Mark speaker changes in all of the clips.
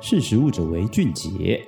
Speaker 1: 识食物者为俊杰。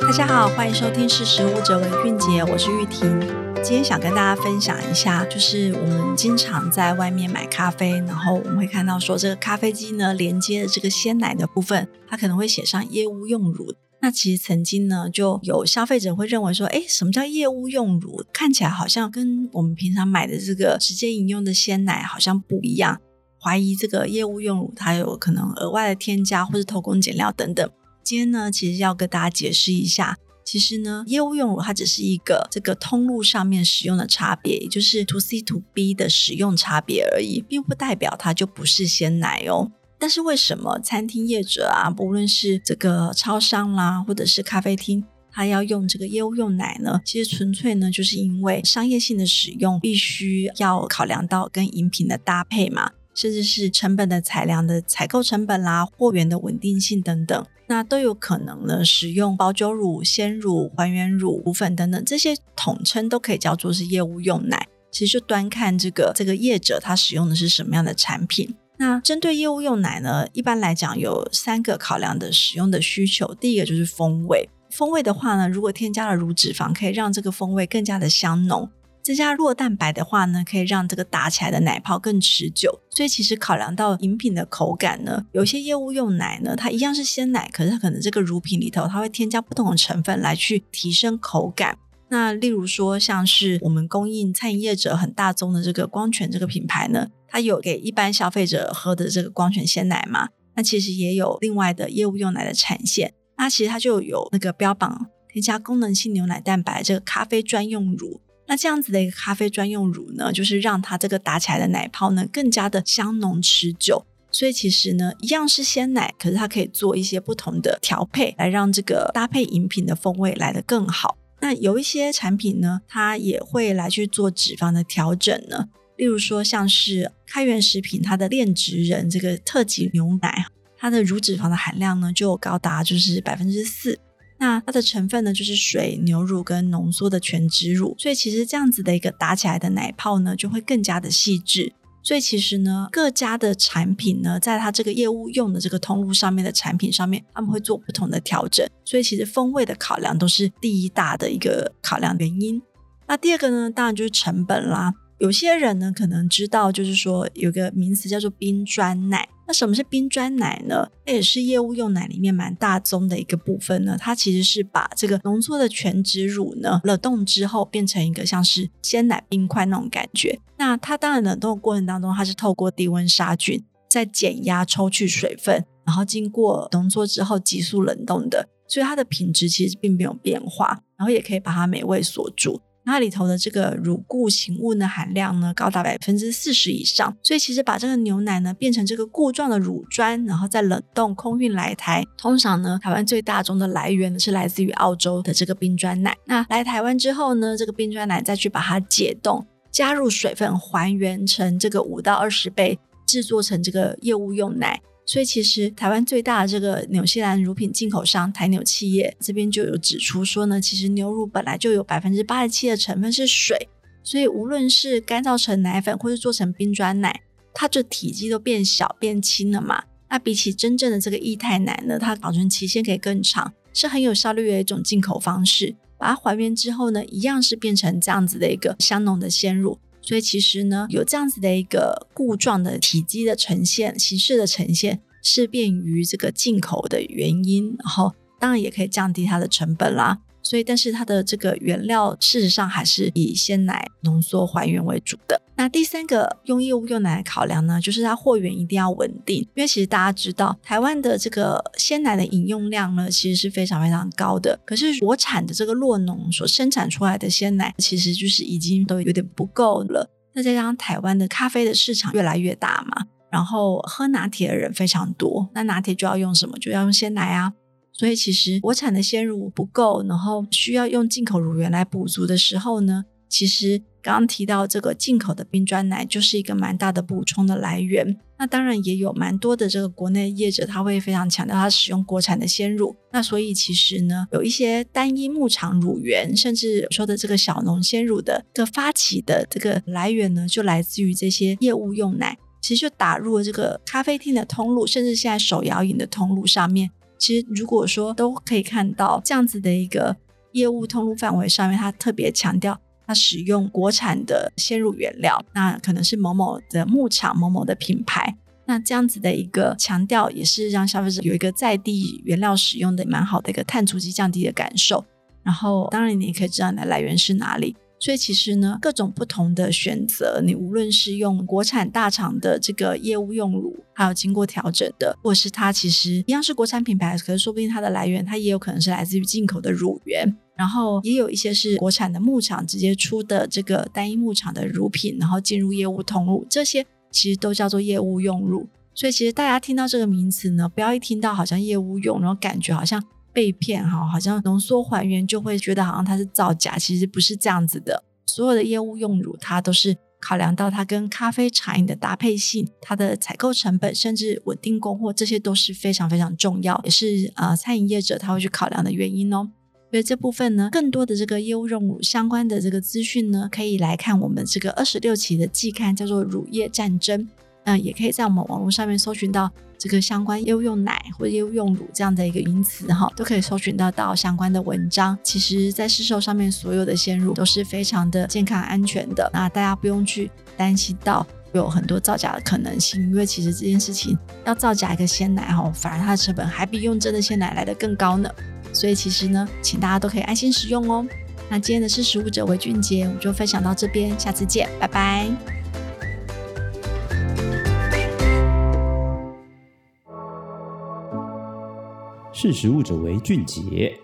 Speaker 2: 大家好，欢迎收听《识食物者为俊杰》，我是玉婷。今天想跟大家分享一下，就是我们经常在外面买咖啡，然后我们会看到说，这个咖啡机呢连接的这个鲜奶的部分，它可能会写上业务用乳。那其实曾经呢，就有消费者会认为说，哎，什么叫业务用乳？看起来好像跟我们平常买的这个直接饮用的鲜奶好像不一样，怀疑这个业务用乳它有可能额外的添加或是偷工减料等等。今天呢，其实要跟大家解释一下，其实呢，业务用乳它只是一个这个通路上面使用的差别，也就是 to C to B 的使用差别而已，并不代表它就不是鲜奶哦。但是为什么餐厅业者啊，不论是这个超商啦，或者是咖啡厅，他要用这个业务用奶呢？其实纯粹呢，就是因为商业性的使用，必须要考量到跟饮品的搭配嘛，甚至是成本的裁量的采购成本啦，货源的稳定性等等，那都有可能呢，使用保久乳、鲜乳、还原乳、乳粉等等这些统称都可以叫做是业务用奶。其实就端看这个这个业者他使用的是什么样的产品。那针对业务用奶呢，一般来讲有三个考量的使用的需求。第一个就是风味，风味的话呢，如果添加了乳脂肪，可以让这个风味更加的香浓；增加酪蛋白的话呢，可以让这个打起来的奶泡更持久。所以其实考量到饮品的口感呢，有些业务用奶呢，它一样是鲜奶，可是它可能这个乳品里头，它会添加不同的成分来去提升口感。那例如说，像是我们供应餐饮业者很大宗的这个光泉这个品牌呢，它有给一般消费者喝的这个光泉鲜奶嘛？那其实也有另外的业务用奶的产线，那其实它就有那个标榜添加功能性牛奶蛋白这个咖啡专用乳。那这样子的一个咖啡专用乳呢，就是让它这个打起来的奶泡呢更加的香浓持久。所以其实呢，一样是鲜奶，可是它可以做一些不同的调配，来让这个搭配饮品的风味来得更好。那有一些产品呢，它也会来去做脂肪的调整呢。例如说，像是开元食品，它的炼脂人这个特级牛奶，它的乳脂肪的含量呢就高达就是百分之四。那它的成分呢就是水、牛乳跟浓缩的全脂乳，所以其实这样子的一个打起来的奶泡呢就会更加的细致。所以其实呢，各家的产品呢，在它这个业务用的这个通路上面的产品上面，他们会做不同的调整。所以其实风味的考量都是第一大的一个考量原因。那第二个呢，当然就是成本啦。有些人呢可能知道，就是说有个名词叫做冰砖奶。那什么是冰砖奶呢？它也是业务用奶里面蛮大宗的一个部分呢。它其实是把这个浓缩的全脂乳呢冷冻之后，变成一个像是鲜奶冰块那种感觉。那它当然冷冻的过程当中，它是透过低温杀菌，再减压抽去水分，然后经过浓缩之后急速冷冻的，所以它的品质其实并没有变化，然后也可以把它美味锁住。它里头的这个乳固形物的含量呢，高达百分之四十以上，所以其实把这个牛奶呢变成这个固状的乳砖，然后再冷冻空运来台。通常呢，台湾最大宗的来源呢是来自于澳洲的这个冰砖奶。那来台湾之后呢，这个冰砖奶再去把它解冻，加入水分，还原成这个五到二十倍，制作成这个业务用奶。所以其实台湾最大的这个纽西兰乳品进口商台纽企业这边就有指出说呢，其实牛乳本来就有百分之八十七的成分是水，所以无论是干燥成奶粉或是做成冰砖奶，它的体积都变小变轻了嘛。那比起真正的这个液态奶呢，它保存期限可以更长，是很有效率的一种进口方式。把它还原之后呢，一样是变成这样子的一个香浓的鲜乳。所以其实呢，有这样子的一个固状的体积的呈现、形式的呈现，是便于这个进口的原因。然后当然也可以降低它的成本啦。所以，但是它的这个原料事实上还是以鲜奶浓缩还原为主的。那第三个用业务用奶的考量呢，就是它货源一定要稳定，因为其实大家知道，台湾的这个鲜奶的饮用量呢，其实是非常非常高的。可是国产的这个洛农所生产出来的鲜奶，其实就是已经都有点不够了。那再加上台湾的咖啡的市场越来越大嘛，然后喝拿铁的人非常多，那拿铁就要用什么？就要用鲜奶啊。所以其实国产的鲜乳不够，然后需要用进口乳源来补足的时候呢，其实刚刚提到这个进口的冰砖奶就是一个蛮大的补充的来源。那当然也有蛮多的这个国内业者，他会非常强调他使用国产的鲜乳。那所以其实呢，有一些单一牧场乳源，甚至说的这个小农鲜乳的这个发起的这个来源呢，就来自于这些业务用奶。其实就打入了这个咖啡厅的通路，甚至现在手摇饮的通路上面。其实如果说都可以看到这样子的一个业务通路范围上面，它特别强调它使用国产的鲜乳原料，那可能是某某的牧场、某某的品牌。那这样子的一个强调，也是让消费者有一个在地原料使用的蛮好的一个碳足迹降低的感受。然后，当然你也可以知道你的来源是哪里。所以其实呢，各种不同的选择，你无论是用国产大厂的这个业务用乳，还有经过调整的，或是它其实一样是国产品牌，可是说不定它的来源，它也有可能是来自于进口的乳源。然后也有一些是国产的牧场直接出的这个单一牧场的乳品，然后进入业务通路，这些其实都叫做业务用乳。所以其实大家听到这个名词呢，不要一听到好像业务用，然后感觉好像。被骗哈，好像浓缩还原就会觉得好像它是造假，其实不是这样子的。所有的业务用乳，它都是考量到它跟咖啡茶饮的搭配性、它的采购成本，甚至稳定供货，这些都是非常非常重要，也是呃餐饮业者他会去考量的原因哦。所以这部分呢，更多的这个业务用乳相关的这个资讯呢，可以来看我们这个二十六期的季刊，叫做《乳业战争》。嗯，也可以在我们网络上面搜寻到这个相关又用奶或者又用乳这样的一个名词哈，都可以搜寻得到相关的文章。其实，在市售上面所有的鲜乳都是非常的健康安全的，那大家不用去担心到有很多造假的可能性，因为其实这件事情要造假一个鲜奶哈，反而它的成本还比用真的鲜奶来的更高呢。所以其实呢，请大家都可以安心使用哦。那今天的识食物者为俊杰，我们就分享到这边，下次见，拜拜。
Speaker 1: 识时务者为俊杰。